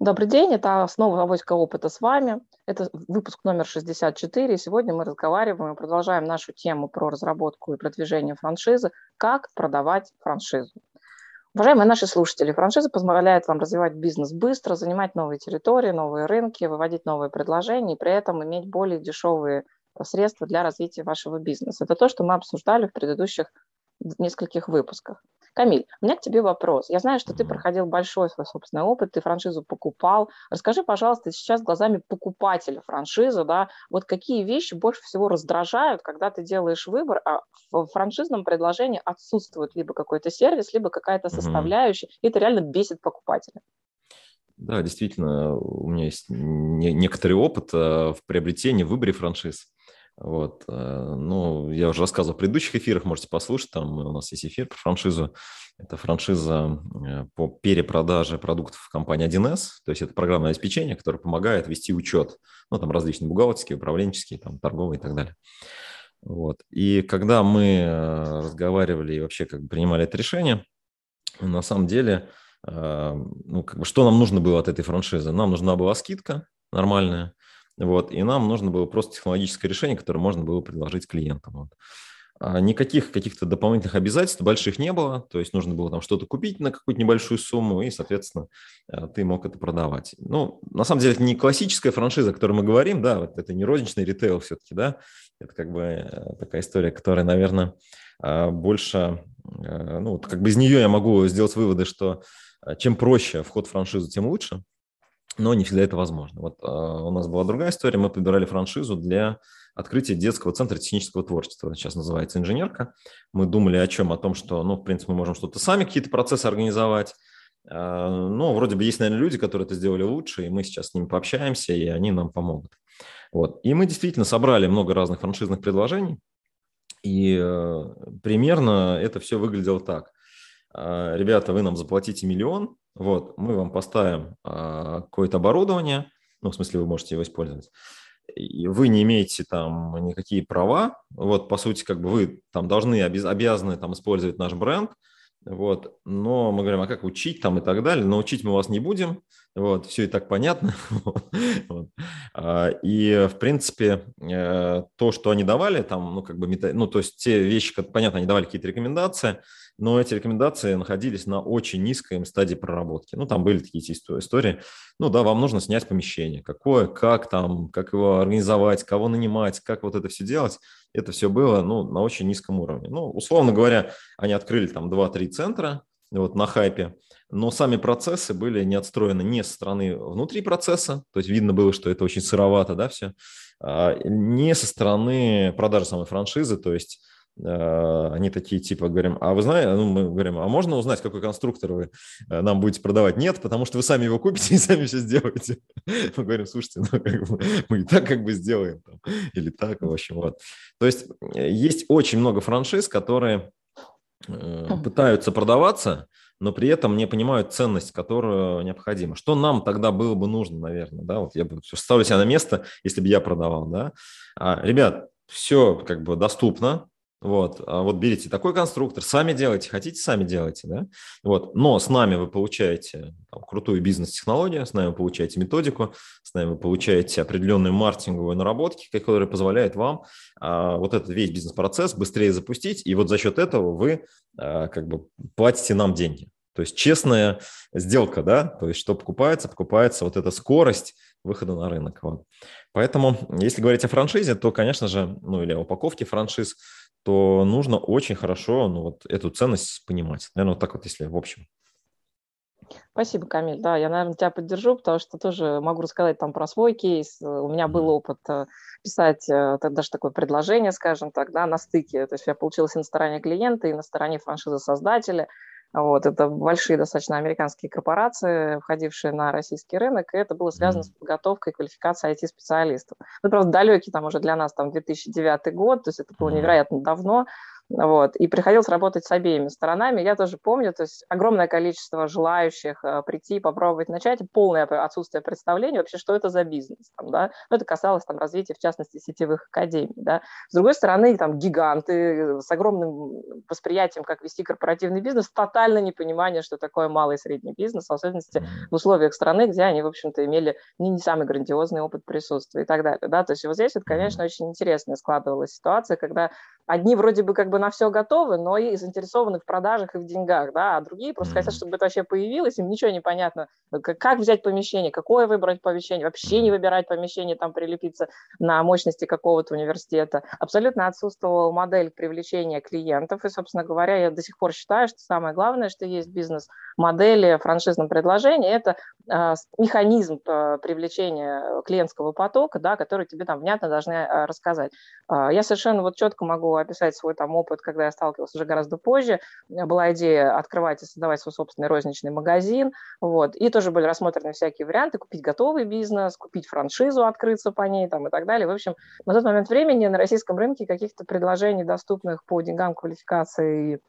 Добрый день, это снова авоська опыта с вами. Это выпуск номер 64. Сегодня мы разговариваем и продолжаем нашу тему про разработку и продвижение франшизы «Как продавать франшизу». Уважаемые наши слушатели, франшиза позволяет вам развивать бизнес быстро, занимать новые территории, новые рынки, выводить новые предложения и при этом иметь более дешевые средства для развития вашего бизнеса. Это то, что мы обсуждали в предыдущих нескольких выпусках. Камиль, у меня к тебе вопрос. Я знаю, что ты проходил большой свой собственный опыт, ты франшизу покупал. Расскажи, пожалуйста, сейчас глазами покупателя франшизы, да, вот какие вещи больше всего раздражают, когда ты делаешь выбор, а в франшизном предложении отсутствует либо какой-то сервис, либо какая-то составляющая, и это реально бесит покупателя. Да, действительно, у меня есть некоторый опыт э, в приобретении, в выборе франшиз. Вот. Э, ну, я уже рассказывал в предыдущих эфирах, можете послушать, там у нас есть эфир про франшизу. Это франшиза э, по перепродаже продуктов компании 1С, то есть это программное обеспечение, которое помогает вести учет, ну, там различные бухгалтерские, управленческие, там, торговые и так далее. Вот. И когда мы э, разговаривали и вообще как бы принимали это решение, на самом деле, ну, как бы, что нам нужно было от этой франшизы? Нам нужна была скидка нормальная, вот, и нам нужно было просто технологическое решение, которое можно было предложить клиентам. Вот. А никаких каких-то дополнительных обязательств больших не было, то есть нужно было там что-то купить на какую-то небольшую сумму, и, соответственно, э, ты мог это продавать. Ну, на самом деле, это не классическая франшиза, о которой мы говорим, да, вот это не розничный ритейл все-таки, да, это как бы э, такая история, которая, наверное, э, больше, ну, вот как бы из нее я могу сделать выводы, что чем проще вход в франшизу, тем лучше, но не всегда это возможно. Вот а, у нас была другая история, мы подбирали франшизу для открытия детского центра технического творчества, сейчас называется «Инженерка». Мы думали о чем? О том, что, ну, в принципе, мы можем что-то сами, какие-то процессы организовать, а, ну, вроде бы есть, наверное, люди, которые это сделали лучше, и мы сейчас с ними пообщаемся, и они нам помогут. Вот. И мы действительно собрали много разных франшизных предложений, и э, примерно это все выглядело так. А, ребята, вы нам заплатите миллион, вот, мы вам поставим а, какое-то оборудование, ну, в смысле, вы можете его использовать, и вы не имеете там никакие права, вот, по сути, как бы вы там должны, обязаны там использовать наш бренд, вот, но мы говорим, а как учить там и так далее, но учить мы вас не будем, вот, все и так понятно, вот. А, и, в принципе, э, то, что они давали, там, ну, как бы, ну, то есть те вещи, понятно, они давали какие-то рекомендации, но эти рекомендации находились на очень низкой стадии проработки. Ну, там были такие истории. Ну, да, вам нужно снять помещение. Какое, как там, как его организовать, кого нанимать, как вот это все делать. Это все было, ну, на очень низком уровне. Ну, условно говоря, они открыли там 2-3 центра, вот на хайпе, но сами процессы были не отстроены не со стороны внутри процесса, то есть видно было, что это очень сыровато, да, все, а не со стороны продажи самой франшизы, то есть они такие типа говорим, а вы знаете, ну, мы говорим, а можно узнать, какой конструктор вы э, нам будете продавать? Нет, потому что вы сами его купите и сами все сделаете. Мы говорим, слушайте, ну, как бы, мы и так как бы сделаем, там, или так, в общем, вот. То есть э, есть очень много франшиз, которые пытаются продаваться, но при этом не понимают ценность, которую необходима. Что нам тогда было бы нужно, наверное, да, вот я бы ставлю себя на место, если бы я продавал, да. А, ребят, все как бы доступно, вот, а вот берите такой конструктор, сами делайте, хотите, сами делайте, да. Вот, но с нами вы получаете там, крутую бизнес-технологию, с нами вы получаете методику, с нами вы получаете определенные маркетинговые наработки, которые позволяют вам а, вот этот весь бизнес-процесс быстрее запустить, и вот за счет этого вы а, как бы платите нам деньги. То есть честная сделка, да, то есть что покупается, покупается вот эта скорость выхода на рынок. Вот. Поэтому, если говорить о франшизе, то, конечно же, ну или о упаковке франшиз, то нужно очень хорошо ну, вот эту ценность понимать. Наверное, вот так вот, если в общем. Спасибо, Камиль. Да, я, наверное, тебя поддержу, потому что тоже могу рассказать там про свой кейс. У меня был опыт э, писать э, даже такое предложение, скажем так, да, на стыке. То есть я получилась и на стороне клиента, и на стороне франшизы создателя. Вот, это большие достаточно американские корпорации, входившие на российский рынок, и это было связано с подготовкой и квалификацией IT-специалистов. Ну, просто далекий там уже для нас там 2009 год, то есть это было невероятно давно, Вот. И приходилось работать с обеими сторонами. Я тоже помню, то есть огромное количество желающих э, прийти, попробовать начать, полное отсутствие представления вообще, что это за бизнес. Там, да? Ну, это касалось там, развития, в частности, сетевых академий. Да? С другой стороны, там гиганты с огромным восприятием, как вести корпоративный бизнес, тотально непонимание, что такое малый и средний бизнес, в особенности в условиях страны, где они, в общем-то, имели не, не самый грандиозный опыт присутствия и так далее. Да? То есть вот здесь, вот, конечно, очень интересная складывалась ситуация, когда одни вроде бы как бы на все готовы, но и заинтересованы в продажах и в деньгах, да, а другие просто хотят, чтобы это вообще появилось, им ничего не понятно, как, как взять помещение, какое выбрать помещение, вообще не выбирать помещение, там прилепиться на мощности какого-то университета. Абсолютно отсутствовала модель привлечения клиентов, и, собственно говоря, я до сих пор считаю, что самое главное, что есть бизнес-модели в франшизном предложении, это э, механизм э, привлечения клиентского потока, да, который тебе там внятно должны э, рассказать. Я совершенно вот четко могу описать свой там опыт, когда я сталкивалась уже гораздо позже. Была идея открывать и создавать свой собственный розничный магазин, вот, и тоже были рассмотрены всякие варианты, купить готовый бизнес, купить франшизу, открыться по ней там и так далее. В общем, на тот момент времени на российском рынке каких-то предложений, доступных по деньгам, квалификации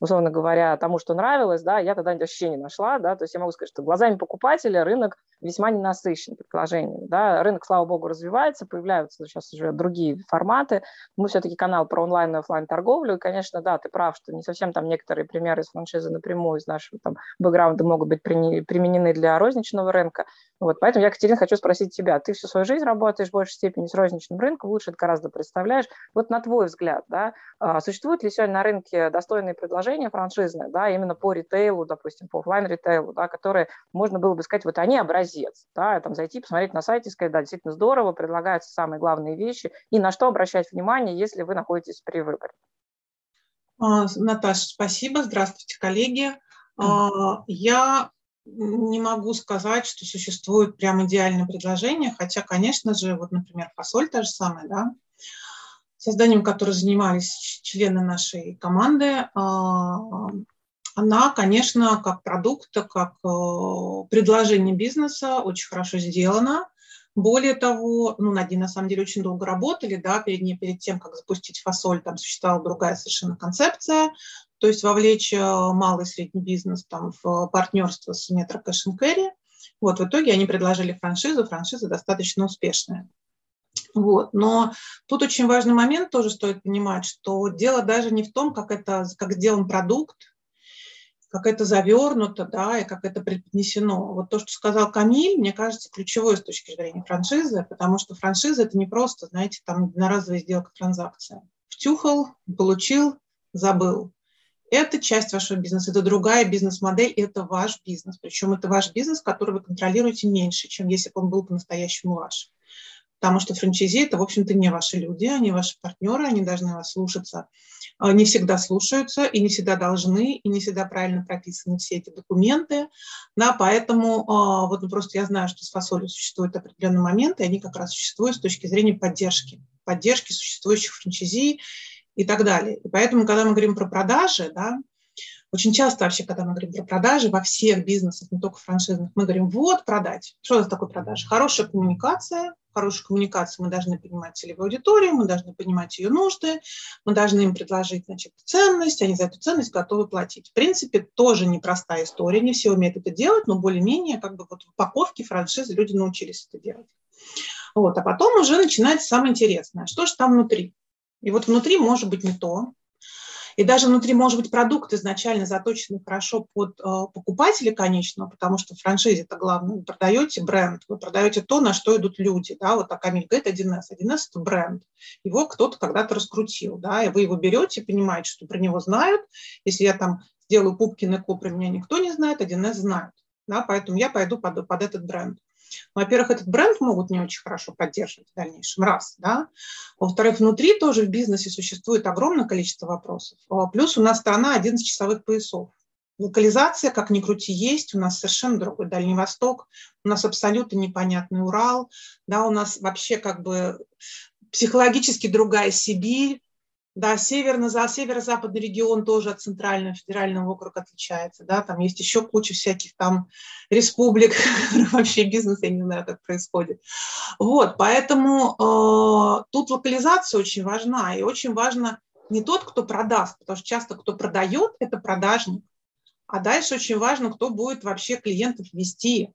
условно говоря, тому, что нравилось, да, я тогда вообще не нашла, да, то есть я могу сказать, что глазами покупателя рынок весьма ненасыщен предложениями, да, рынок, слава богу, развивается, появляются сейчас уже другие форматы, мы все-таки канал про онлайн и офлайн торговлю, и, конечно, да, ты прав, что не совсем там некоторые примеры из франшизы напрямую из нашего там бэкграунда могут быть применены для розничного рынка, вот, поэтому я, Катерина, хочу спросить тебя, ты всю свою жизнь работаешь в большей степени с розничным рынком, лучше это гораздо представляешь, вот на твой взгляд, да, а, существуют ли сегодня на рынке достойные предложения предложения франшизные, да, именно по ритейлу, допустим, по офлайн ритейлу, да, которые можно было бы сказать, вот они образец, да, там зайти, посмотреть на сайте, сказать, да, действительно здорово, предлагаются самые главные вещи, и на что обращать внимание, если вы находитесь при выборе. А, Наташа, спасибо. Здравствуйте, коллеги. Mm. Я не могу сказать, что существует прям идеальное предложение, хотя, конечно же, вот, например, фасоль та же самая, да, созданием которой занимались члены нашей команды, а, она, конечно, как продукт, как э, предложение бизнеса очень хорошо сделана. Более того, ну, над ней на самом деле очень долго работали, да, перед, перед тем, как запустить фасоль, там существовала другая совершенно концепция, то есть вовлечь э, малый и средний бизнес там, в партнерство с Metro Cash Carry. Вот, в итоге они предложили франшизу, франшиза достаточно успешная. Вот. Но тут очень важный момент тоже стоит понимать, что дело даже не в том, как, это, как сделан продукт, как это завернуто, да, и как это преподнесено. Вот то, что сказал Камиль, мне кажется, ключевое с точки зрения франшизы, потому что франшиза – это не просто, знаете, там одноразовая сделка, транзакция. Втюхал, получил, забыл. Это часть вашего бизнеса, это другая бизнес-модель, это ваш бизнес. Причем это ваш бизнес, который вы контролируете меньше, чем если бы он был по-настоящему ваш потому что франчайзи – это, в общем-то, не ваши люди, они ваши партнеры, они должны вас слушаться. А, не всегда слушаются и не всегда должны, и не всегда правильно прописаны все эти документы. Да, поэтому а, вот просто я знаю, что с фасолью существуют определенные моменты, и они как раз существуют с точки зрения поддержки, поддержки существующих франчайзи и так далее. И поэтому, когда мы говорим про продажи, да, очень часто вообще, когда мы говорим про продажи во всех бизнесах, не только франшизных, мы говорим, вот продать. Что это такое продажа? Хорошая коммуникация, хорошей коммуникации мы должны понимать целевую аудиторию, мы должны понимать ее нужды, мы должны им предложить значит, ценность, они за эту ценность готовы платить. В принципе, тоже непростая история, не все умеют это делать, но более-менее как бы вот в упаковке франшизы люди научились это делать. Вот, а потом уже начинается самое интересное. Что же там внутри? И вот внутри может быть не то, и даже внутри, может быть, продукт изначально заточен хорошо под э, покупателя конечного, потому что в франшизе это главное. Вы продаете бренд, вы продаете то, на что идут люди. Да? Вот так Камиль говорит 1С. 1С – это бренд. Его кто-то когда-то раскрутил. Да? И вы его берете, понимаете, что про него знают. Если я там сделаю пупки на про меня никто не знает, 1С знает. Да? Поэтому я пойду под, под этот бренд. Во-первых, этот бренд могут не очень хорошо поддерживать в дальнейшем, раз, да. Во-вторых, внутри тоже в бизнесе существует огромное количество вопросов. А, плюс у нас страна 11 часовых поясов. Локализация, как ни крути, есть. У нас совершенно другой Дальний Восток, у нас абсолютно непонятный Урал, да, у нас вообще как бы психологически другая Сибирь, да, северно, за северо-западный регион тоже от центрального федерального округа отличается. Да, там есть еще куча всяких там республик, вообще бизнес, я не знаю, как происходит. Вот, поэтому э, тут локализация очень важна, и очень важно не тот, кто продаст, потому что часто кто продает, это продажник. А дальше очень важно, кто будет вообще клиентов вести,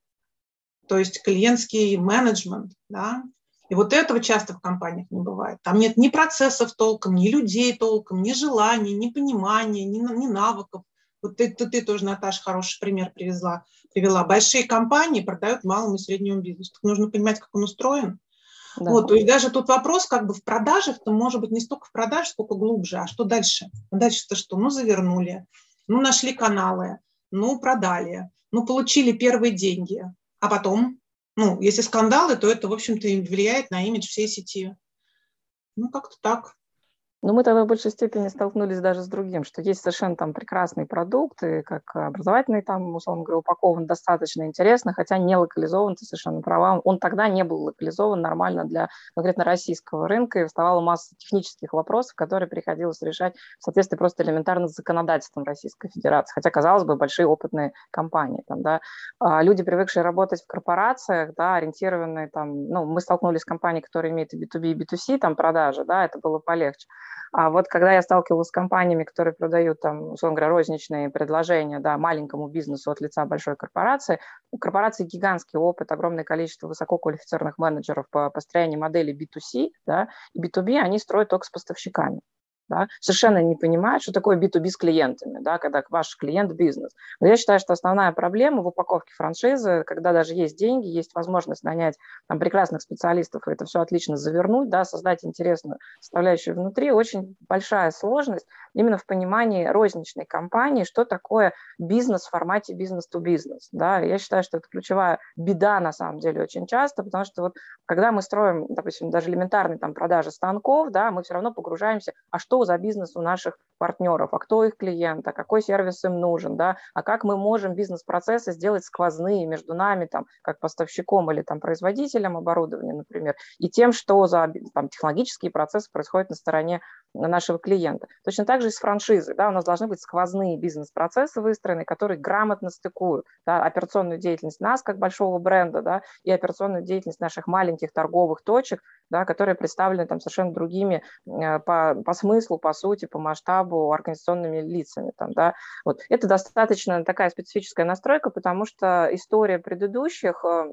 то есть клиентский менеджмент, да, и вот этого часто в компаниях не бывает. Там нет ни процессов толком, ни людей толком, ни желаний, ни понимания, ни, ни навыков. Вот ты, ты, ты тоже, Наташа, хороший пример привезла, привела. Большие компании продают малому и среднему бизнесу. Так нужно понимать, как он устроен. Да. Вот, то есть даже тут вопрос как бы в продажах, то может быть не столько в продаже, сколько глубже. А что дальше? А дальше-то что? Ну, завернули, ну, нашли каналы, ну, продали, ну, получили первые деньги. А потом ну, если скандалы, то это, в общем-то, влияет на имидж всей сети. Ну, как-то так. Но мы тогда в большей степени столкнулись даже с другим, что есть совершенно там прекрасные продукты, как образовательный там, условно говоря, упакован достаточно интересно, хотя не локализован, ты совершенно права. Он тогда не был локализован нормально для конкретно российского рынка, и вставала масса технических вопросов, которые приходилось решать в соответствии просто элементарно с законодательством Российской Федерации. Хотя, казалось бы, большие опытные компании. Там, да. А люди, привыкшие работать в корпорациях, да, ориентированные там, ну, мы столкнулись с компанией, которая имеет и B2B, и B2C, там продажи, да, это было полегче. А вот когда я сталкивалась с компаниями, которые продают там, условно говоря, розничные предложения да, маленькому бизнесу от лица большой корпорации, у корпорации гигантский опыт, огромное количество высококвалифицированных менеджеров по построению модели B2C, да, и B2B они строят только с поставщиками да, совершенно не понимают, что такое B2B с клиентами, да, когда ваш клиент – бизнес. Но я считаю, что основная проблема в упаковке франшизы, когда даже есть деньги, есть возможность нанять там, прекрасных специалистов и это все отлично завернуть, да, создать интересную составляющую внутри, очень большая сложность именно в понимании розничной компании, что такое бизнес в формате бизнес-то-бизнес. Да? Я считаю, что это ключевая беда на самом деле очень часто, потому что вот когда мы строим, допустим, даже элементарные там продажи станков, да, мы все равно погружаемся, а что за бизнес у наших партнеров, а кто их клиент, а какой сервис им нужен, да, а как мы можем бизнес-процессы сделать сквозные между нами, там, как поставщиком или там производителем оборудования, например, и тем, что за там, технологические процессы происходят на стороне нашего клиента. Точно так же и с франшизой. Да, у нас должны быть сквозные бизнес-процессы выстроены, которые грамотно стыкуют да, операционную деятельность нас, как большого бренда, да, и операционную деятельность наших маленьких торговых точек, да, которые представлены там совершенно другими э, по, по смыслу, по сути, по масштабу организационными лицами. Там, да. вот. Это достаточно такая специфическая настройка, потому что история предыдущих э,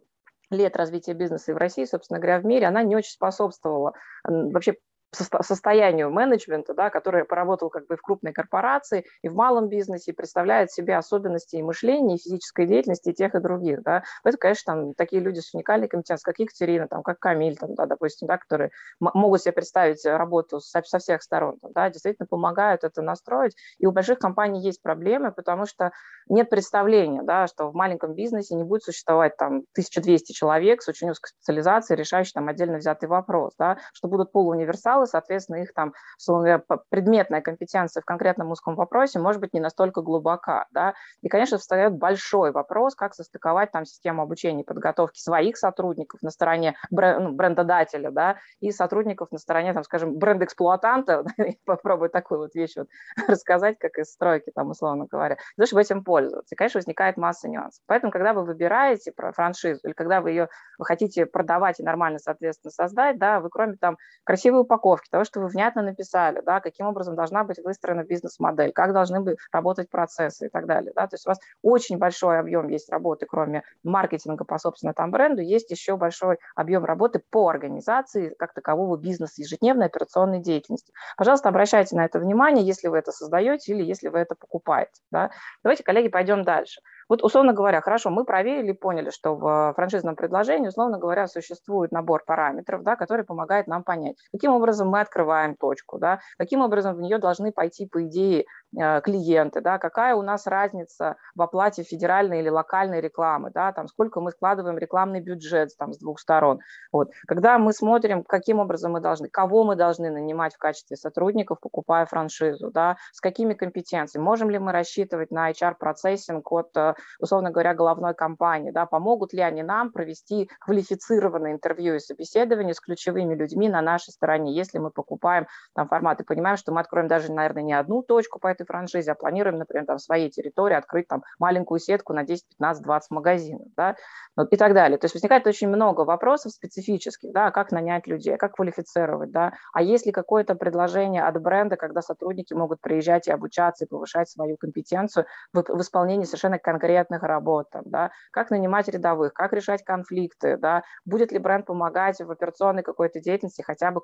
лет развития бизнеса и в России, собственно говоря, в мире, она не очень способствовала вообще состоянию менеджмента, да, который поработал как бы в крупной корпорации и в малом бизнесе, представляет себе особенности и мышления, и физической деятельности и тех, и других. Да. Поэтому, конечно, там такие люди с уникальной компетенцией, как Екатерина, там, как Камиль, там, да, допустим, да, которые могут себе представить работу со, со всех сторон, там, да, действительно помогают это настроить. И у больших компаний есть проблемы, потому что нет представления, да, что в маленьком бизнесе не будет существовать там 1200 человек с очень узкой специализацией, решающих там отдельно взятый вопрос, да, что будут полууниверсалы, материалы, соответственно, их там, условно предметная компетенция в конкретном узком вопросе может быть не настолько глубока, да, и, конечно, встает большой вопрос, как состыковать там систему обучения и подготовки своих сотрудников на стороне ну, брендодателя, да, и сотрудников на стороне, там, скажем, бренд-эксплуатанта, попробую такую вот вещь вот рассказать, как из стройки, там, условно говоря, того, чтобы этим пользоваться. И, конечно, возникает масса нюансов. Поэтому, когда вы выбираете про франшизу или когда вы ее вы хотите продавать и нормально, соответственно, создать, да, вы кроме там красивой упаковки, упаковки, того, что вы внятно написали, да, каким образом должна быть выстроена бизнес-модель, как должны быть работать процессы и так далее. Да. То есть у вас очень большой объем есть работы, кроме маркетинга по, собственно, там бренду, есть еще большой объем работы по организации как такового бизнеса, ежедневной операционной деятельности. Пожалуйста, обращайте на это внимание, если вы это создаете или если вы это покупаете. Да. Давайте, коллеги, пойдем дальше. Вот, условно говоря, хорошо, мы проверили, поняли, что в франшизном предложении, условно говоря, существует набор параметров, да, который помогает нам понять, каким образом мы открываем точку, да, каким образом в нее должны пойти, по идее, э, клиенты, да, какая у нас разница в оплате федеральной или локальной рекламы, да, там, сколько мы складываем рекламный бюджет там, с двух сторон. Вот. Когда мы смотрим, каким образом мы должны, кого мы должны нанимать в качестве сотрудников, покупая франшизу, да, с какими компетенциями, можем ли мы рассчитывать на HR-процессинг от э, условно говоря, головной компании, да, помогут ли они нам провести квалифицированное интервью и собеседование с ключевыми людьми на нашей стороне, если мы покупаем там формат и понимаем, что мы откроем даже, наверное, не одну точку по этой франшизе, а планируем, например, там в своей территории открыть там маленькую сетку на 10, 15, 20 магазинов, да, вот, и так далее. То есть возникает очень много вопросов специфических, да, как нанять людей, как квалифицировать, да, а есть ли какое-то предложение от бренда, когда сотрудники могут приезжать и обучаться, и повышать свою компетенцию в, в исполнении совершенно конкретных работ, там, да, как нанимать рядовых, как решать конфликты, да, будет ли бренд помогать в операционной какой-то деятельности хотя бы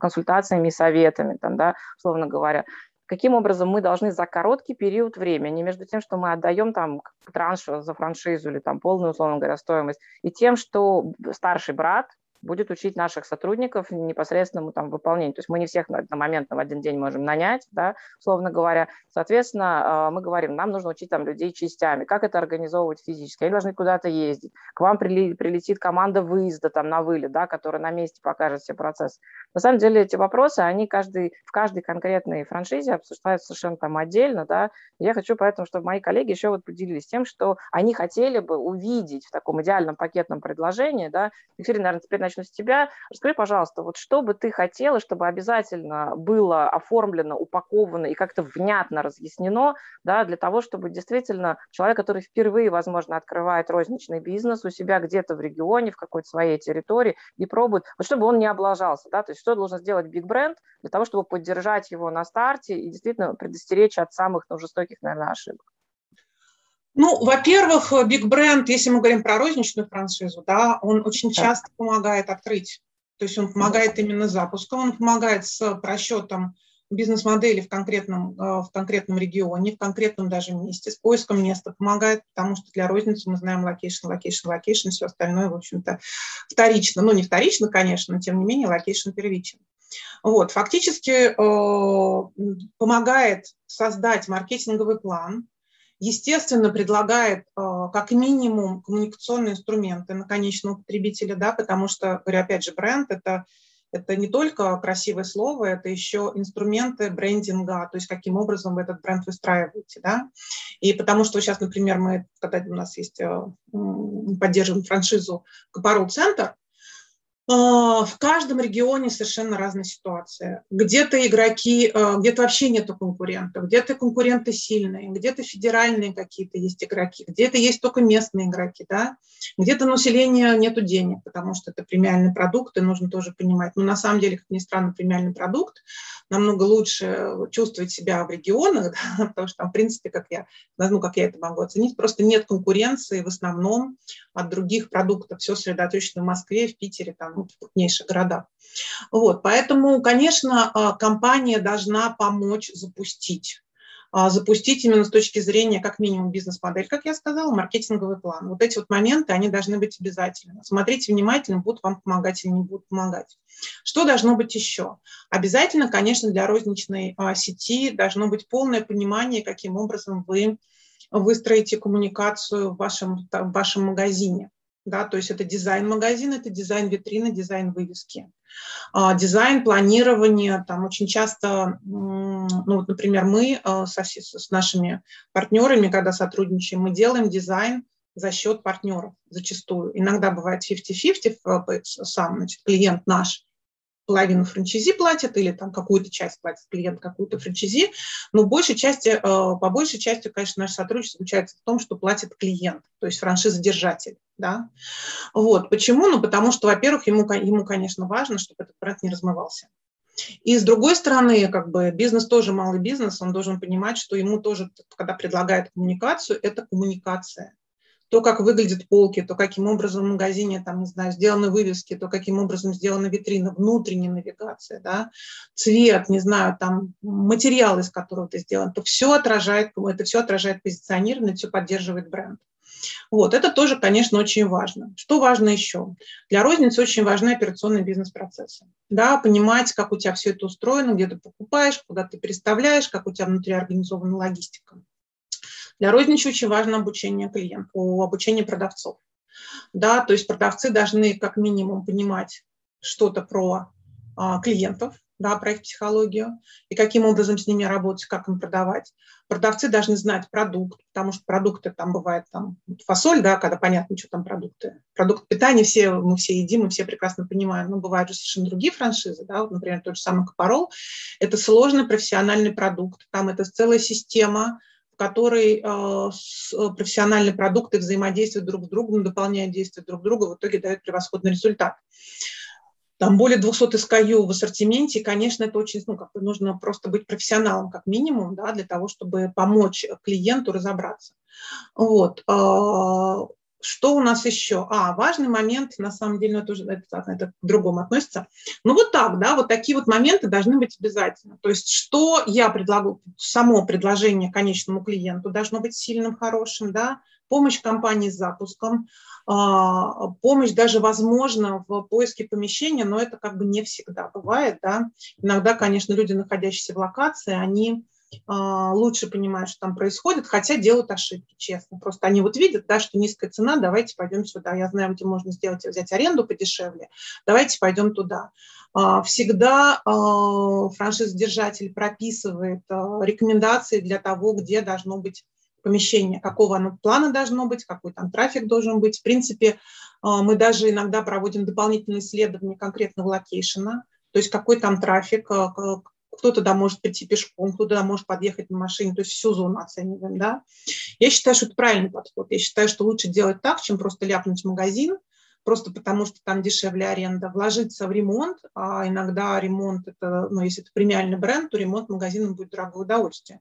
консультациями и советами, там, да, условно говоря. Каким образом мы должны за короткий период времени, между тем, что мы отдаем там транш за франшизу или там полную, условно говоря, стоимость, и тем, что старший брат будет учить наших сотрудников непосредственному там выполнению. То есть мы не всех на, момент, в один день можем нанять, да, условно говоря. Соответственно, а, мы говорим, нам нужно учить там людей частями. Как это организовывать физически? Они должны куда-то ездить. К вам прилетит команда выезда там на вылет, да, которая на месте покажет все процессы. На самом деле эти вопросы, они каждый, в каждой конкретной франшизе обсуждаются совершенно там отдельно, да. Я хочу поэтому, чтобы мои коллеги еще вот поделились тем, что они хотели бы увидеть в таком идеальном пакетном предложении, да. Екатерина, наверное, теперь начну с тебя. Расскажи, пожалуйста, вот что бы ты хотела, чтобы обязательно было оформлено, упаковано и как-то внятно разъяснено, да, для того, чтобы действительно человек, который впервые, возможно, открывает розничный бизнес у себя где-то в регионе, в какой-то своей территории и пробует, вот чтобы он не облажался, да, то есть что должен сделать биг бренд для того, чтобы поддержать его на старте и действительно предостеречь от самых ну, жестоких, наверное, ошибок. Ну, во-первых, Big Brand, если мы говорим про розничную франшизу, да, он очень часто помогает открыть. То есть он помогает именно запуском, он помогает с просчетом бизнес-модели в конкретном, э, в конкретном регионе, в конкретном даже месте, с поиском места помогает, потому что для розницы мы знаем location, location, location, все остальное, в общем-то, вторично. Ну, не вторично, конечно, но тем не менее location первичен. Вот, фактически э, помогает создать маркетинговый план, естественно, предлагает э, как минимум коммуникационные инструменты на конечного потребителя, да, потому что, говорю, опять же, бренд – это это не только красивое слово, это еще инструменты брендинга, то есть каким образом вы этот бренд выстраиваете, да. И потому что сейчас, например, мы, когда у нас есть, э, поддерживаем франшизу Капарул Центр, а, в каждом регионе совершенно разная ситуация. Где-то игроки, а, где-то вообще нету конкурентов, где-то конкуренты сильные, где-то федеральные какие-то есть игроки, где-то есть только местные игроки, да? где-то населения нету денег, потому что это премиальный продукт, и нужно тоже понимать. Но на самом деле, как ни странно, премиальный продукт намного лучше чувствовать себя в регионах, да? потому что там, в принципе, как я, ну, как я это могу оценить, просто нет конкуренции в основном от других продуктов. Все сосредоточено в Москве, в Питере, там, ну, в крупнейших городах. Вот, поэтому, конечно, а, компания должна помочь запустить запустить именно с точки зрения как минимум бизнес-модель, как я сказала, маркетинговый план. Вот эти вот моменты, они должны быть обязательны. Смотрите внимательно, будут вам помогать или не будут помогать. Что должно быть еще? Обязательно, конечно, для розничной а, сети должно быть полное понимание, каким образом вы выстроите коммуникацию в вашем, в вашем магазине. Да, то есть это дизайн магазина, это дизайн витрины, дизайн вывески. А, дизайн, планирование, там очень часто, ну вот, например, мы а, со, с нашими партнерами, когда сотрудничаем, мы делаем дизайн за счет партнеров зачастую. Иногда бывает 50-50 э, сам, значит, клиент наш половину франчизи платят или там какую-то часть платит клиент, какую-то франчизи, но большей части, э, по большей части, конечно, наше сотрудничество заключается в том, что платит клиент, то есть франшизодержатель. Да? Вот. Почему? Ну, потому что, во-первых, ему, ему, конечно, важно, чтобы этот бренд не размывался. И с другой стороны, как бы бизнес тоже малый бизнес, он должен понимать, что ему тоже, когда предлагает коммуникацию, это коммуникация то, как выглядят полки, то, каким образом в магазине, там, не знаю, сделаны вывески, то, каким образом сделана витрина, внутренняя навигация, да, цвет, не знаю, там, материал, из которого ты сделан, то все отражает, это все отражает позиционирование, все поддерживает бренд. Вот, это тоже, конечно, очень важно. Что важно еще? Для розницы очень важны операционные бизнес-процессы. Да, понимать, как у тебя все это устроено, где ты покупаешь, куда ты переставляешь, как у тебя внутри организована логистика. Для розничной очень важно обучение клиентов, обучение продавцов. Да, то есть продавцы должны как минимум понимать что-то про а, клиентов, да, про их психологию и каким образом с ними работать, как им продавать. продавцы должны знать продукт, потому что продукты там бывает там фасоль, да, когда понятно, что там продукты. Продукт питания все, мы все едим, мы все прекрасно понимаем, но бывают же совершенно другие франшизы, да, вот, например, тот же самый Капарол, это сложный профессиональный продукт, там это целая система, в которой э, профессиональные продукты взаимодействуют друг с другом, дополняют действия друг друга, в итоге дают превосходный результат там более 200 SKU в ассортименте, и, конечно, это очень, ну, как бы нужно просто быть профессионалом как минимум, да, для того, чтобы помочь клиенту разобраться. Вот. Что у нас еще? А, важный момент, на самом деле, это, уже, это, это к другому относится. Ну вот так, да, вот такие вот моменты должны быть обязательно. То есть что я предлагаю, само предложение конечному клиенту должно быть сильным, хорошим, да, помощь компании с запуском, а, помощь даже возможно в поиске помещения, но это как бы не всегда бывает. Да? Иногда, конечно, люди, находящиеся в локации, они лучше понимают, что там происходит, хотя делают ошибки, честно. Просто они вот видят, да, что низкая цена, давайте пойдем сюда. Я знаю, где можно сделать, взять аренду подешевле, давайте пойдем туда. А, всегда франшизодержатель прописывает рекомендации для того, где должно быть помещение, какого оно плана должно быть, какой там трафик должен быть. В принципе, а, мы даже иногда проводим дополнительные исследования конкретного location а, то есть какой там трафик, а, кто туда может прийти пешком, кто туда может подъехать на машине, то есть всю зону оцениваем, да. Я считаю, что это правильный подход. Я считаю, что лучше делать так, чем просто ляпнуть в магазин, просто потому что там дешевле аренда, вложиться в ремонт, а иногда ремонт, это, ну, если это премиальный бренд, то ремонт магазина будет дорогое удовольствие.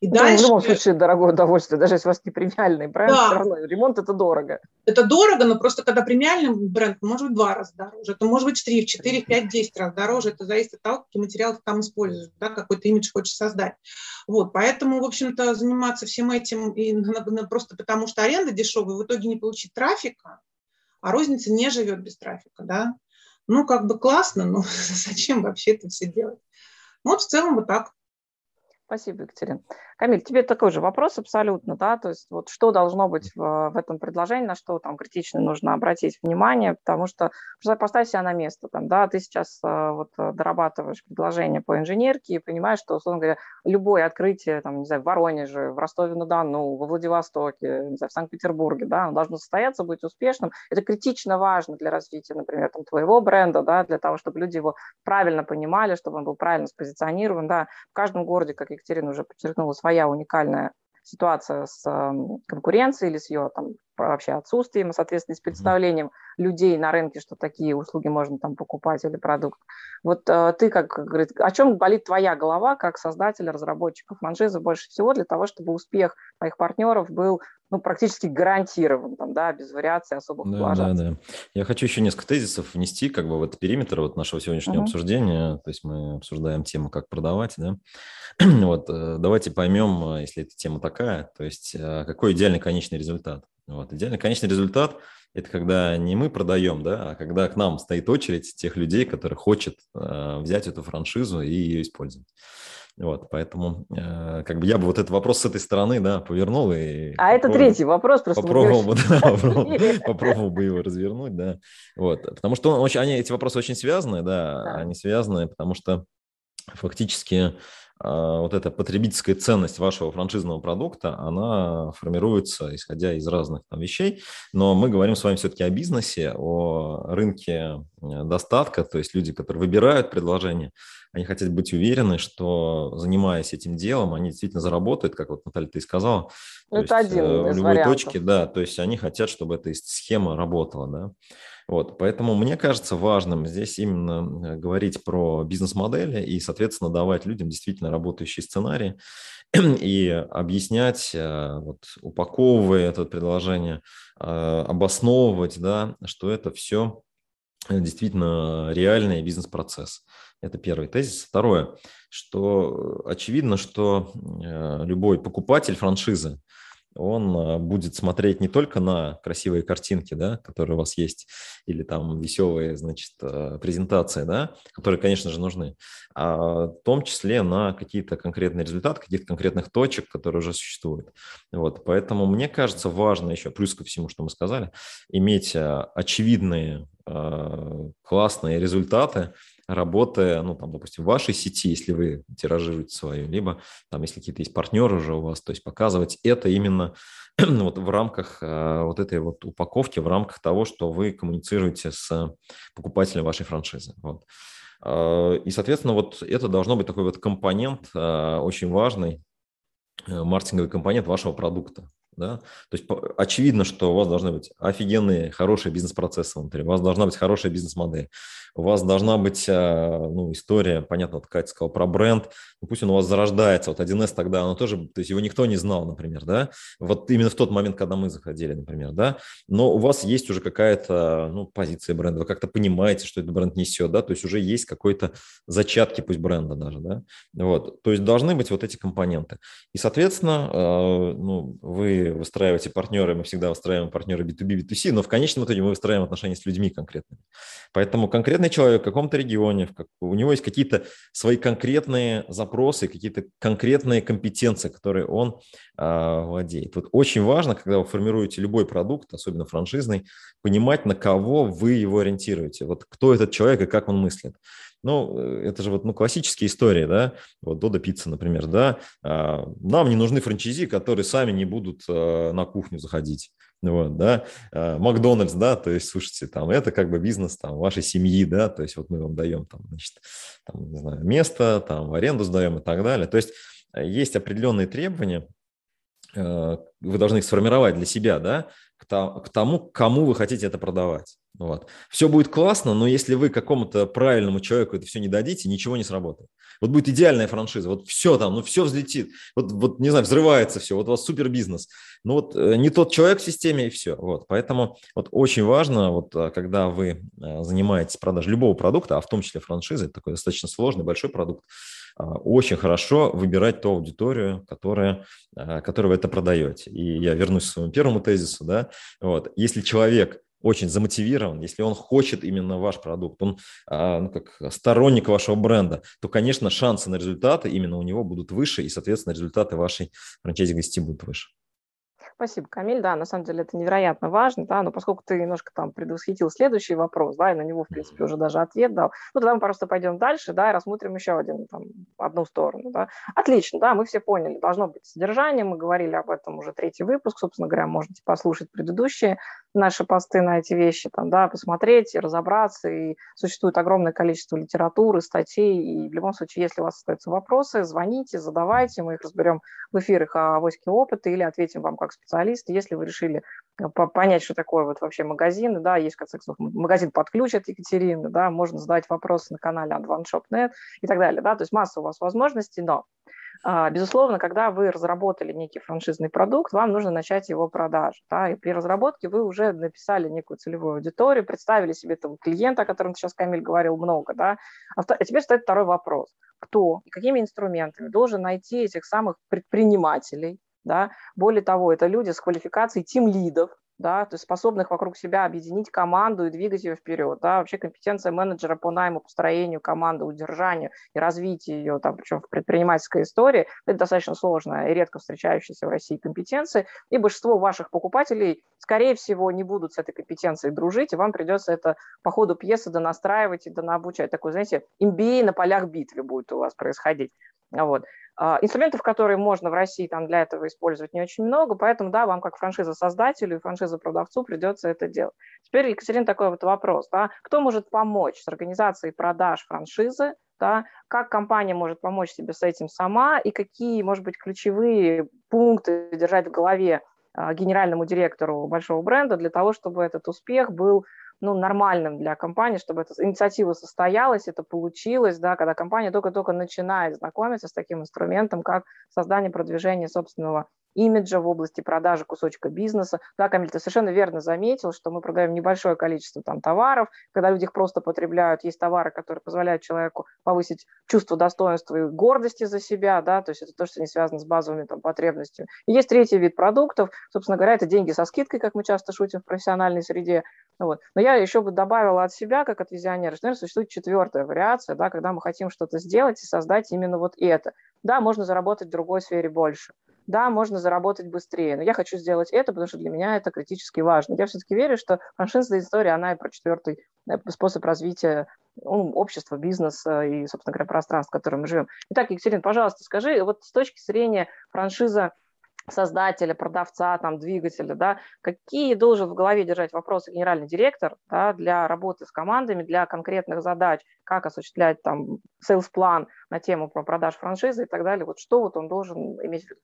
И это дальше... В любом случае дорогое удовольствие, даже если у вас не премиальный бренд, да. все равно ремонт это дорого. Это дорого, но просто когда премиальный бренд, может быть, в два раза дороже, это может быть в три, в четыре, в пять, десять раз дороже, это зависит от того, какие материалы ты там используешь, да, какой ты имидж хочешь создать. Вот, поэтому, в общем-то, заниматься всем этим и, просто потому что аренда дешевая, в итоге не получить трафика, а розница не живет без трафика, да. Ну, как бы классно, но зачем вообще это все делать? Ну, вот в целом вот так. Спасибо, Екатерина. Камиль, тебе такой же вопрос абсолютно, да, то есть вот что должно быть в, в этом предложении, на что там критично нужно обратить внимание, потому что поставь себя на место, там, да, ты сейчас э, вот дорабатываешь предложение по инженерке и понимаешь, что, условно говоря, любое открытие, там, не знаю, в Воронеже, в Ростове-на-Дону, во Владивостоке, не знаю, в Санкт-Петербурге, да, оно должно состояться, быть успешным, это критично важно для развития, например, там, твоего бренда, да, для того, чтобы люди его правильно понимали, чтобы он был правильно спозиционирован, да, в каждом городе, как Екатерина уже подчеркнула, своя уникальная ситуация с эм, конкуренцией или с ее там, вообще отсутствием, соответственно, с представлением людей на рынке, что такие услуги можно там покупать или продукт. Вот э, ты как, говорит, о чем болит твоя голова как создателя, разработчика франшизы больше всего для того, чтобы успех твоих партнеров был ну, практически гарантирован, там, да, без вариаций особых да, Да, да. Я хочу еще несколько тезисов внести как бы в этот периметр вот нашего сегодняшнего uh-huh. обсуждения. То есть мы обсуждаем тему, как продавать, да. вот, э, давайте поймем, э, если эта тема такая, то есть э, какой идеальный конечный результат. Вот, идеальный конечный результат – это когда не мы продаем, да, а когда к нам стоит очередь тех людей, которые хотят э, взять эту франшизу и ее использовать. Вот, поэтому э, как бы я бы вот этот вопрос с этой стороны, да, повернул и... А это третий вопрос, просто попробовал бы, да, попробовал, попробовал бы его развернуть, да, вот, потому что он очень, они, эти вопросы очень связаны, да, да, они связаны, потому что фактически вот эта потребительская ценность вашего франшизного продукта, она формируется исходя из разных там вещей, но мы говорим с вами все-таки о бизнесе, о рынке достатка, то есть люди, которые выбирают предложение, они хотят быть уверены, что занимаясь этим делом, они действительно заработают, как вот Наталья ты сказала. Это есть, один э, из в любой вариантов. точке, да, то есть они хотят, чтобы эта схема работала, да. Вот, поэтому мне кажется важным здесь именно э, говорить про бизнес-модели и, соответственно, давать людям действительно работающие сценарии и объяснять, э, вот, упаковывая это предложение, э, обосновывать, да, что это все действительно реальный бизнес-процесс. Это первый тезис. Второе, что очевидно, что любой покупатель франшизы, он а, будет смотреть не только на красивые картинки, да, которые у вас есть, или там веселые, значит, презентации, да, которые, конечно же, нужны, а в том числе на какие-то конкретные результаты, каких-то конкретных точек, которые уже существуют. Вот, поэтому мне кажется важно еще, плюс ко всему, что мы сказали, иметь очевидные классные результаты, работая, ну, там, допустим, в вашей сети, если вы тиражируете свою, либо там, если какие-то есть партнеры уже у вас, то есть показывать это именно вот в рамках э, вот этой вот упаковки, в рамках того, что вы коммуницируете с покупателем вашей франшизы. Вот. Э, и, соответственно, вот это должно быть такой вот компонент э, очень важный, маркетинговый компонент вашего продукта. Да? То есть очевидно, что у вас должны быть офигенные, хорошие бизнес-процессы внутри, у вас должна быть хорошая бизнес-модель, у вас должна быть э, ну, история, понятно, вот Катя сказала про бренд, ну, пусть он у вас зарождается, вот 1С тогда, оно тоже, то есть его никто не знал, например, да, вот именно в тот момент, когда мы заходили, например, да, но у вас есть уже какая-то, ну, позиция бренда, вы как-то понимаете, что этот бренд несет, да, то есть уже есть какой-то зачатки, пусть бренда даже, да, вот, то есть должны быть вот эти компоненты. И, соответственно, э, ну, вы выстраиваете партнеры, мы всегда выстраиваем партнеры B2B, B2C, но в конечном итоге мы выстраиваем отношения с людьми конкретными. Поэтому конкретный человек в каком-то регионе, в как, у него есть какие-то свои конкретные запросы, какие-то конкретные компетенции, которые он а, владеет. Вот очень важно, когда вы формируете любой продукт, особенно франшизный, понимать, на кого вы его ориентируете. Вот кто этот человек и как он мыслит. Ну, э, это же вот ну, классические истории, да, вот Дода Пицца, например, да, а, нам не нужны франчайзи, которые сами не будут а, на кухню заходить. Вот, да, а, Макдональдс, да, то есть, слушайте, там, это как бы бизнес там вашей семьи, да, то есть вот мы вам даем там, значит, там, не знаю, место, там, в аренду сдаем и так далее. То есть э, есть определенные требования, вы должны их сформировать для себя, да, к тому, кому вы хотите это продавать. Вот. Все будет классно, но если вы какому-то правильному человеку это все не дадите, ничего не сработает. Вот будет идеальная франшиза, вот все там, ну все взлетит, вот, вот не знаю, взрывается все, вот у вас супер бизнес. Но вот э, не тот человек в системе и все. Вот. Поэтому вот очень важно, вот э, когда вы э, занимаетесь продажей любого продукта, а в том числе франшизы, это такой достаточно сложный, большой продукт, очень хорошо выбирать ту аудиторию, которая, которую вы это продаете. И я вернусь к своему первому тезису. Да? Вот. Если человек очень замотивирован, если он хочет именно ваш продукт, он а, ну, как сторонник вашего бренда, то, конечно, шансы на результаты именно у него будут выше, и, соответственно, результаты вашей франчайзи гости будут выше. Спасибо, Камиль. Да, на самом деле это невероятно важно, да, но поскольку ты немножко там предвосхитил следующий вопрос, да, и на него, в принципе, уже даже ответ дал, ну, тогда мы просто пойдем дальше, да, и рассмотрим еще один, там, одну сторону, да. Отлично, да, мы все поняли, должно быть содержание, мы говорили об этом уже третий выпуск, собственно говоря, можете послушать предыдущие наши посты на эти вещи, там, да, посмотреть и разобраться, и существует огромное количество литературы, статей, и в любом случае, если у вас остаются вопросы, звоните, задавайте, мы их разберем в эфирах о авоське опыта или ответим вам как специалист специалист. Если вы решили э, понять, что такое вот вообще магазин, да, есть, в конце концов, магазин под ключ от Екатерины, да, можно задать вопросы на канале AdvanShop.net и так далее, да, то есть масса у вас возможностей, но а, Безусловно, когда вы разработали некий франшизный продукт, вам нужно начать его продажу. Да? И при разработке вы уже написали некую целевую аудиторию, представили себе этого клиента, о котором сейчас Камиль говорил много. Да? А теперь стоит второй вопрос. Кто и какими инструментами должен найти этих самых предпринимателей, да. Более того, это люди с квалификацией тим-лидов, да, то есть способных вокруг себя объединить команду и двигать ее вперед. Да. Вообще компетенция менеджера по найму, построению команды, удержанию и развитию ее, там, причем в предпринимательской истории, это достаточно сложная и редко встречающаяся в России компетенция, и большинство ваших покупателей, скорее всего, не будут с этой компетенцией дружить, и вам придется это по ходу пьесы донастраивать и донаобучать. Такой, знаете, MBA на полях битвы будет у вас происходить. Вот. А, инструментов, которые можно в России там для этого использовать, не очень много, поэтому, да, вам как франшиза-создателю и франшиза-продавцу придется это делать. Теперь, Екатерина, такой вот вопрос, да, кто может помочь с организацией продаж франшизы, да, как компания может помочь себе с этим сама? И какие, может быть, ключевые пункты держать в голове а, генеральному директору большого бренда для того, чтобы этот успех был ну, нормальным для компании, чтобы эта инициатива состоялась, это получилось, да, когда компания только-только начинает знакомиться с таким инструментом, как создание продвижения собственного имиджа в области продажи кусочка бизнеса. Да, Камиль, ты совершенно верно заметил, что мы продаем небольшое количество там товаров, когда люди их просто потребляют. Есть товары, которые позволяют человеку повысить чувство достоинства и гордости за себя, да, то есть это то, что не связано с базовыми там потребностями. И есть третий вид продуктов, собственно говоря, это деньги со скидкой, как мы часто шутим в профессиональной среде. Вот. Но я еще бы добавила от себя, как от визионера, что, наверное, существует четвертая вариация, да, когда мы хотим что-то сделать и создать именно вот это. Да, можно заработать в другой сфере больше да, можно заработать быстрее, но я хочу сделать это, потому что для меня это критически важно. Я все-таки верю, что франшизная история, она и про четвертый э, способ развития ну, общества, бизнеса и, собственно говоря, пространства, в котором мы живем. Итак, Екатерина, пожалуйста, скажи, вот с точки зрения франшиза создателя, продавца, там, двигателя, да, какие должен в голове держать вопросы генеральный директор да, для работы с командами, для конкретных задач, как осуществлять там sales план на тему про продаж франшизы и так далее, вот что вот он должен иметь в виду?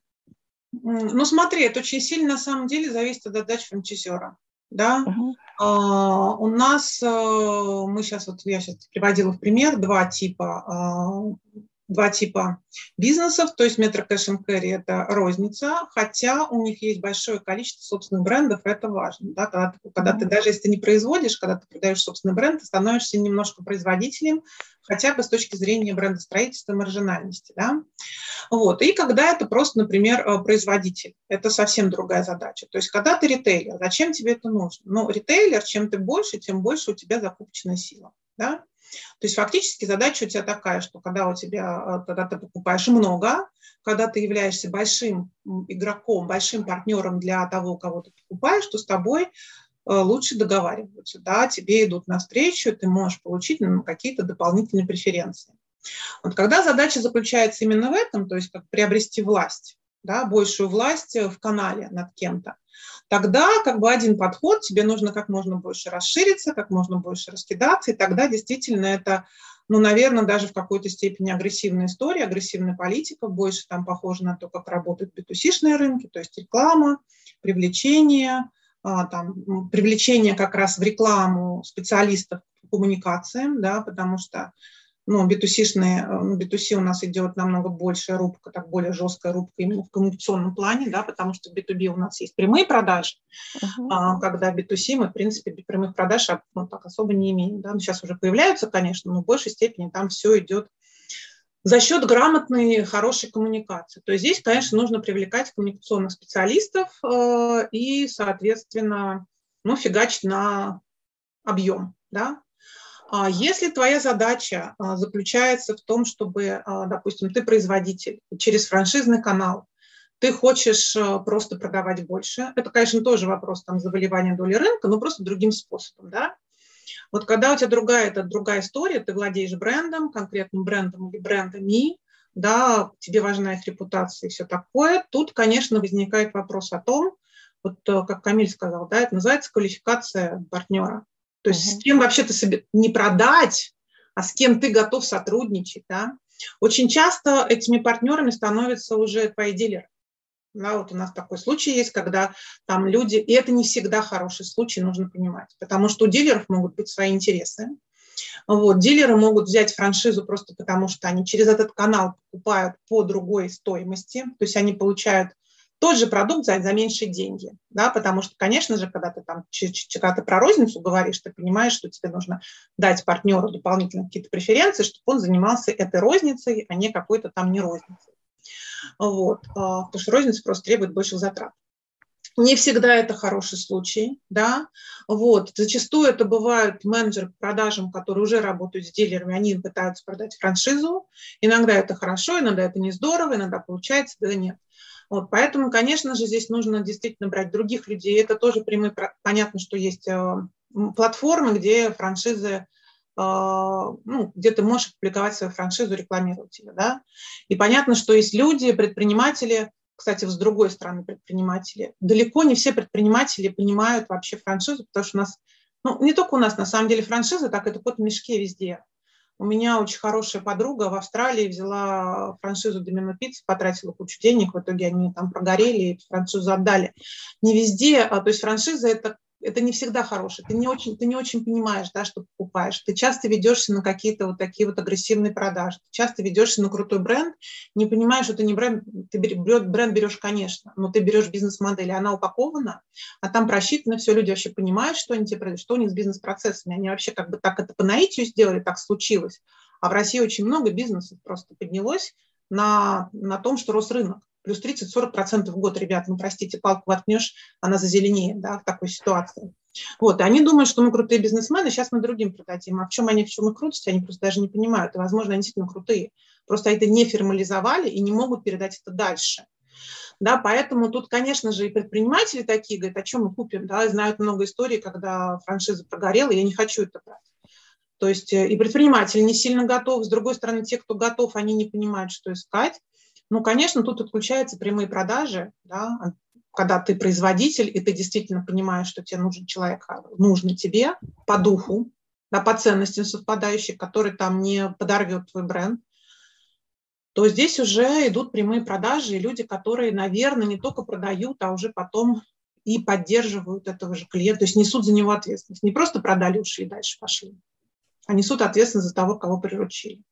Ну, смотри, это очень сильно на самом деле зависит от задач франчайзера. Да? Uh-huh. Uh, у нас, uh, мы сейчас, вот я сейчас приводила в пример два типа а, два типа бизнесов, то есть Metro Cash and Carry – это розница, хотя у них есть большое количество собственных брендов, это важно. Да? Когда, ты, когда ты, даже если ты не производишь, когда ты продаешь собственный бренд, ты становишься немножко производителем, хотя бы с точки зрения брендостроительства и маржинальности. Да? Вот. И когда это просто, например, э, производитель, это совсем другая задача. То есть когда ты ритейлер, зачем тебе это нужно? Ну, ритейлер, чем ты больше, тем больше у тебя закупочная сила. Да? То есть фактически задача у тебя такая, что когда у тебя, э, когда ты покупаешь много, когда ты являешься большим игроком, большим партнером для того, кого ты покупаешь, то с тобой э, лучше договариваются, да, тебе идут навстречу, ты можешь получить ну, какие-то дополнительные преференции. Вот когда задача заключается именно в этом, то есть как приобрести власть, да, большую власть в канале над кем-то, тогда как бы один подход, тебе нужно как можно больше расшириться, как можно больше раскидаться, и тогда действительно это, ну, наверное, даже в какой-то степени агрессивная история, агрессивная политика, больше там похоже на то, как работают b рынки, то есть реклама, привлечение, а, там, привлечение как раз в рекламу специалистов по коммуникациям, да, потому что ну, B2C-шные, B2C у нас идет намного больше рубка, так более жесткая рубка именно в коммуникационном плане, да, потому что в B2B у нас есть прямые продажи, uh-huh. а, когда B2C мы, в принципе, прямых продаж ну, так особо не имеем. Да. Ну, сейчас уже появляются, конечно, но в большей степени там все идет за счет грамотной, хорошей коммуникации. То есть здесь, конечно, нужно привлекать коммуникационных специалистов э, и, соответственно, ну, фигачить на объем, да, если твоя задача а, заключается в том, чтобы, а, допустим, ты производитель через франшизный канал, ты хочешь просто продавать больше, это, конечно, тоже вопрос там завоевания доли рынка, но просто другим способом, да. Вот когда у тебя другая, это другая история, ты владеешь брендом, конкретным брендом или брендами, да, тебе важна их репутация и все такое, тут, конечно, возникает вопрос о том, вот э, как Камиль сказал, да, это называется квалификация партнера. То есть угу. с кем вообще ты себе не продать, а с кем ты готов сотрудничать. Да? Очень часто этими партнерами становятся уже твои дилеры. Да, вот у нас такой случай есть, когда там люди, и это не всегда хороший случай, нужно понимать, потому что у дилеров могут быть свои интересы. Вот, дилеры могут взять франшизу просто потому, что они через этот канал покупают по другой стоимости, то есть они получают тот же продукт за, за меньшие деньги, да, потому что, конечно же, когда ты там, когда ты про розницу говоришь, ты понимаешь, что тебе нужно дать партнеру дополнительно какие-то преференции, чтобы он занимался этой розницей, а не какой-то там не розницей. Вот, а, потому что розница просто требует больших затрат. Не всегда это хороший случай, да, вот, зачастую это бывают менеджеры по продажам, которые уже работают с дилерами, они пытаются продать франшизу, иногда это хорошо, иногда это не здорово, иногда получается, да нет. Вот, поэтому, конечно же, здесь нужно действительно брать других людей. Это тоже прямые, понятно, что есть э, платформы, где франшизы э, ну, где ты можешь публиковать свою франшизу, рекламировать ее, да. И понятно, что есть люди, предприниматели, кстати, с другой стороны предприниматели. Далеко не все предприниматели понимают вообще франшизу, потому что у нас, ну, не только у нас, на самом деле, франшиза, так это кот в мешке везде. У меня очень хорошая подруга в Австралии взяла франшизу Домино Пицца, потратила кучу денег, в итоге они там прогорели и франшизу отдали. Не везде, а, то есть франшиза – это это не всегда хорошее. Ты не очень, ты не очень понимаешь, да, что покупаешь. Ты часто ведешься на какие-то вот такие вот агрессивные продажи. Ты часто ведешься на крутой бренд, не понимаешь, что ты не бренд, ты бренд берешь, конечно, но ты берешь бизнес-модель, она упакована, а там просчитано все, люди вообще понимают, что они тебе что у них с бизнес-процессами. Они вообще как бы так это по наитию сделали, так случилось. А в России очень много бизнесов просто поднялось на, на том, что рос рынок плюс 30-40% в год, ребят, ну, простите, палку воткнешь, она зазеленеет, да, в такой ситуации. Вот, и они думают, что мы крутые бизнесмены, сейчас мы другим продадим. А в чем они, в чем их крутость, они просто даже не понимают. И, возможно, они действительно крутые. Просто это не формализовали и не могут передать это дальше. Да, поэтому тут, конечно же, и предприниматели такие говорят, о чем мы купим, да, знают много историй, когда франшиза прогорела, я не хочу это брать. То есть и предприниматель не сильно готов, с другой стороны, те, кто готов, они не понимают, что искать. Ну, конечно, тут отключаются прямые продажи, да, когда ты производитель, и ты действительно понимаешь, что тебе нужен человек, а, нужный тебе по духу, да, по ценностям совпадающий, который там не подорвет твой бренд, то здесь уже идут прямые продажи, и люди, которые, наверное, не только продают, а уже потом и поддерживают этого же клиента, то есть несут за него ответственность. Не просто продали, ушли, дальше пошли, а несут ответственность за того, кого приручили.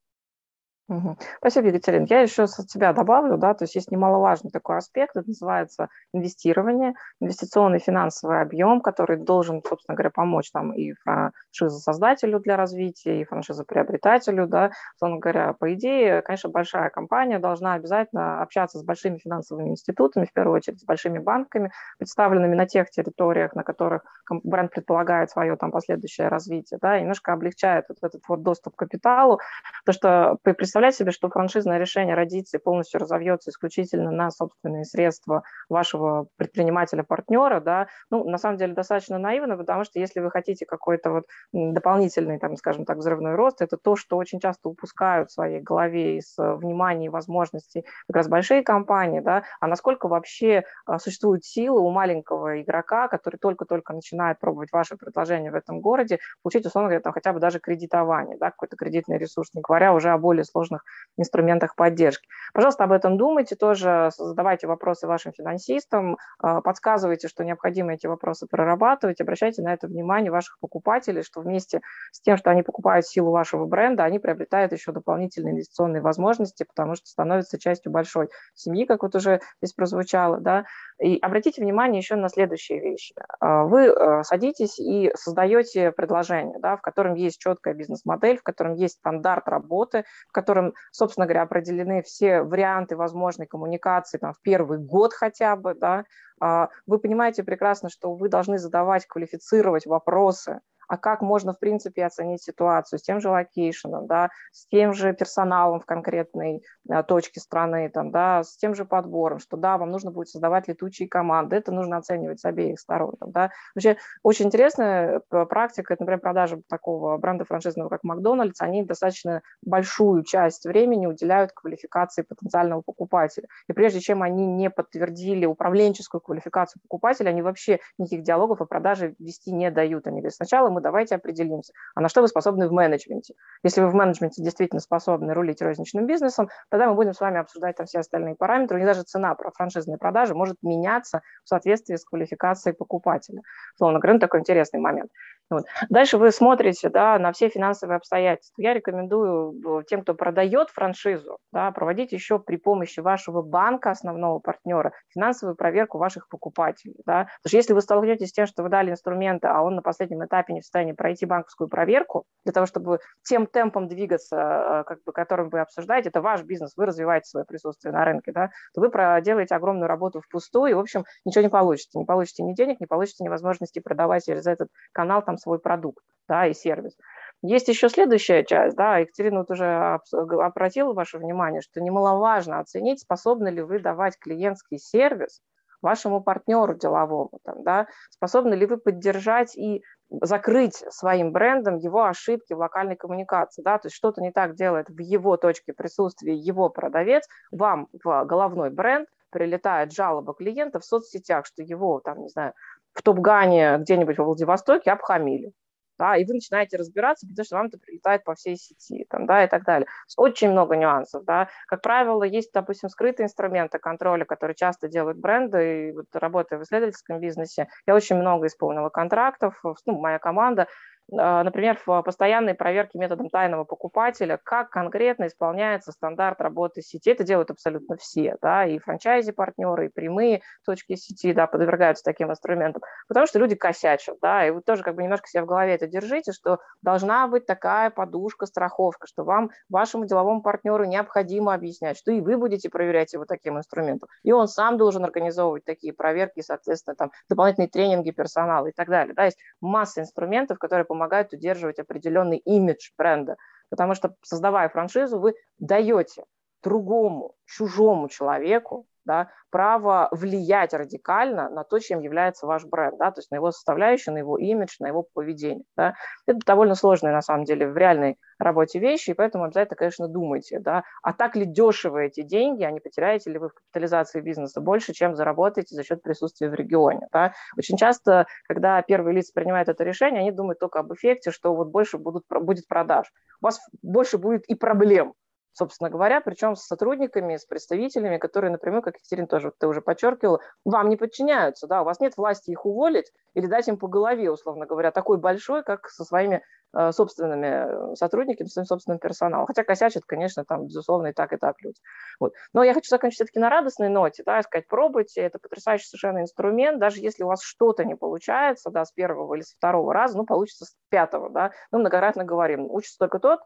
Угу. Спасибо, Екатерина. Я еще от себя добавлю, да, то есть есть немаловажный такой аспект, это называется инвестирование, инвестиционный финансовый объем, который должен, собственно говоря, помочь там и франшиза-создателю для развития, и франшиза-приобретателю, да, собственно говоря, по идее, конечно, большая компания должна обязательно общаться с большими финансовыми институтами, в первую очередь с большими банками, представленными на тех территориях, на которых бренд предполагает свое там последующее развитие, да, и немножко облегчает вот этот вот доступ к капиталу, то что при представлять себе, что франшизное решение родится и полностью разовьется исключительно на собственные средства вашего предпринимателя-партнера, да, ну, на самом деле достаточно наивно, потому что если вы хотите какой-то вот дополнительный, там, скажем так, взрывной рост, это то, что очень часто упускают в своей голове из э, внимания и возможностей как раз большие компании, да, а насколько вообще а, существует сила у маленького игрока, который только-только начинает пробовать ваше предложение в этом городе, получить, условно говоря, там хотя бы даже кредитование, да, какой-то кредитный ресурс, не говоря уже о более сложных сложных инструментах поддержки. Пожалуйста, об этом думайте тоже, задавайте вопросы вашим финансистам, а, подсказывайте, что необходимо эти вопросы прорабатывать, обращайте на это внимание ваших покупателей, что вместе с тем, что они покупают силу вашего бренда, они приобретают еще дополнительные инвестиционные возможности, потому что становятся частью большой семьи, как вот уже здесь прозвучало, да, и обратите внимание еще на следующие вещи. А, вы э, садитесь и создаете предложение, да, в котором есть четкая бизнес-модель, в котором есть стандарт работы, в котором, собственно говоря, определены все варианты возможной коммуникации там, в первый год хотя бы. Да. А, вы понимаете прекрасно, что вы должны задавать, квалифицировать вопросы, а как можно, в принципе, оценить ситуацию с тем же location ом, да, с тем же персоналом в конкретной а, точке страны, там, да, с тем же подбором, что да, вам нужно будет создавать летучие команды, это нужно оценивать с обеих сторон. Там, да. Вообще очень интересная э, практика, это, например, продажа такого бренда франшизного, как Макдональдс, они достаточно большую часть времени уделяют квалификации потенциального покупателя. И прежде чем они не подтвердили управленческую квалификацию покупателя, они вообще никаких диалогов о продаже вести не дают. Они говорят, сначала мы давайте определимся, а на что вы способны в менеджменте. Если вы в менеджменте действительно способны рулить розничным бизнесом, тогда мы будем с вами обсуждать там все остальные параметры. У них даже цена про франшизные продажи может меняться в соответствии с квалификацией покупателя. Словно говоря, ну, такой интересный момент. Вот. Дальше вы смотрите да, на все финансовые обстоятельства. Я рекомендую э, тем, кто продает франшизу, да, проводить еще при помощи вашего банка, основного партнера, финансовую проверку ваших покупателей. Да. Потому что если вы столкнетесь с тем, что вы дали инструменты, а он на последнем этапе не в состоянии пройти банковскую проверку, для того, чтобы тем темпом двигаться, э, как бы, которым вы обсуждаете, это ваш бизнес, вы развиваете свое присутствие на рынке, да, то вы проделаете огромную работу впустую, и, в общем, ничего не получите. Не получите ни денег, не получите ни возможности продавать через этот канал там свой продукт да, и сервис. Есть еще следующая часть, да, Екатерина вот уже обратила ваше внимание, что немаловажно оценить, способны ли вы давать клиентский сервис вашему партнеру деловому, там, да, способны ли вы поддержать и закрыть своим брендом его ошибки в локальной коммуникации, да, то есть что-то не так делает в его точке присутствия его продавец, вам в головной бренд прилетает жалоба клиента в соцсетях, что его, там, не знаю, в Топгане где-нибудь во Владивостоке обхамили. Да, и вы начинаете разбираться, потому что вам это прилетает по всей сети, там, да, и так далее. Очень много нюансов, да. Как правило, есть, допустим, скрытые инструменты контроля, которые часто делают бренды, и вот работая в исследовательском бизнесе, я очень много исполнила контрактов, ну, моя команда, например, в постоянной проверке методом тайного покупателя, как конкретно исполняется стандарт работы сети. Это делают абсолютно все, да, и франчайзи-партнеры, и прямые точки сети, да, подвергаются таким инструментам, потому что люди косячат, да, и вы тоже как бы немножко себя в голове это держите, что должна быть такая подушка, страховка, что вам, вашему деловому партнеру необходимо объяснять, что и вы будете проверять его таким инструментом, и он сам должен организовывать такие проверки, соответственно, там, дополнительные тренинги персонала и так далее, да, есть масса инструментов, которые помогают помогают удерживать определенный имидж бренда. Потому что, создавая франшизу, вы даете другому, чужому человеку да, право влиять радикально на то, чем является ваш бренд, да, то есть на его составляющие, на его имидж, на его поведение. Да. Это довольно сложные, на самом деле, в реальной работе вещи, и поэтому обязательно, конечно, думайте, да, а так ли дешево эти деньги, а не потеряете ли вы в капитализации бизнеса больше, чем заработаете за счет присутствия в регионе. Да. Очень часто, когда первые лица принимают это решение, они думают только об эффекте, что вот больше будут, будет продаж. У вас больше будет и проблем, собственно говоря, причем с сотрудниками, с представителями, которые напрямую, как Екатерина тоже ты уже подчеркивала, вам не подчиняются, да, у вас нет власти их уволить или дать им по голове, условно говоря, такой большой, как со своими э, собственными сотрудниками, своим собственным персоналом. Хотя косячат, конечно, там, безусловно, и так, и так люди. Вот. Но я хочу закончить все-таки на радостной ноте, да, сказать, пробуйте, это потрясающий совершенно инструмент, даже если у вас что-то не получается, да, с первого или с второго раза, ну, получится с пятого, да, мы многократно говорим, учится только тот,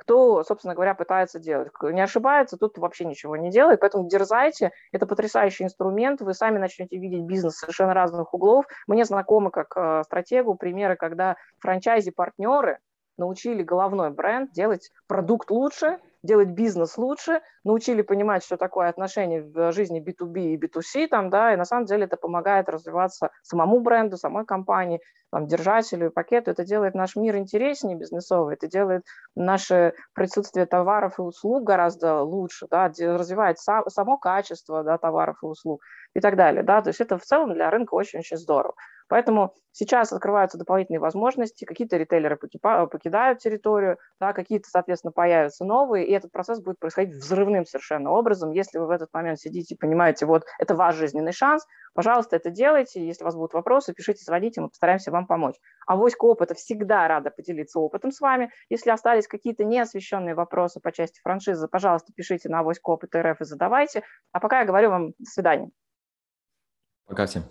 кто, собственно говоря, пытается делать. Не ошибается, тут вообще ничего не делает, поэтому дерзайте, это потрясающий инструмент, вы сами начнете видеть бизнес совершенно разных углов. Мне знакомы как э, стратегу примеры, когда франчайзи-партнеры научили головной бренд делать продукт лучше, делать бизнес лучше, научили понимать, что такое отношение в жизни B2B и B2C, там, да, и на самом деле это помогает развиваться самому бренду, самой компании, там, держателю и пакету. Это делает наш мир интереснее бизнесовый, это делает наше присутствие товаров и услуг гораздо лучше, да, развивает сам, само качество да, товаров и услуг и так далее. Да, то есть это в целом для рынка очень-очень здорово. Поэтому сейчас открываются дополнительные возможности, какие-то ритейлеры покидают территорию, да, какие-то, соответственно, появятся новые, и этот процесс будет происходить взрывным совершенно образом. Если вы в этот момент сидите и понимаете, вот это ваш жизненный шанс, пожалуйста, это делайте. Если у вас будут вопросы, пишите, звоните, мы постараемся вам помочь. А Воська опыта всегда рада поделиться опытом с вами. Если остались какие-то неосвещенные вопросы по части франшизы, пожалуйста, пишите на Воська опыта РФ и задавайте. А пока я говорю вам до свидания. Пока всем.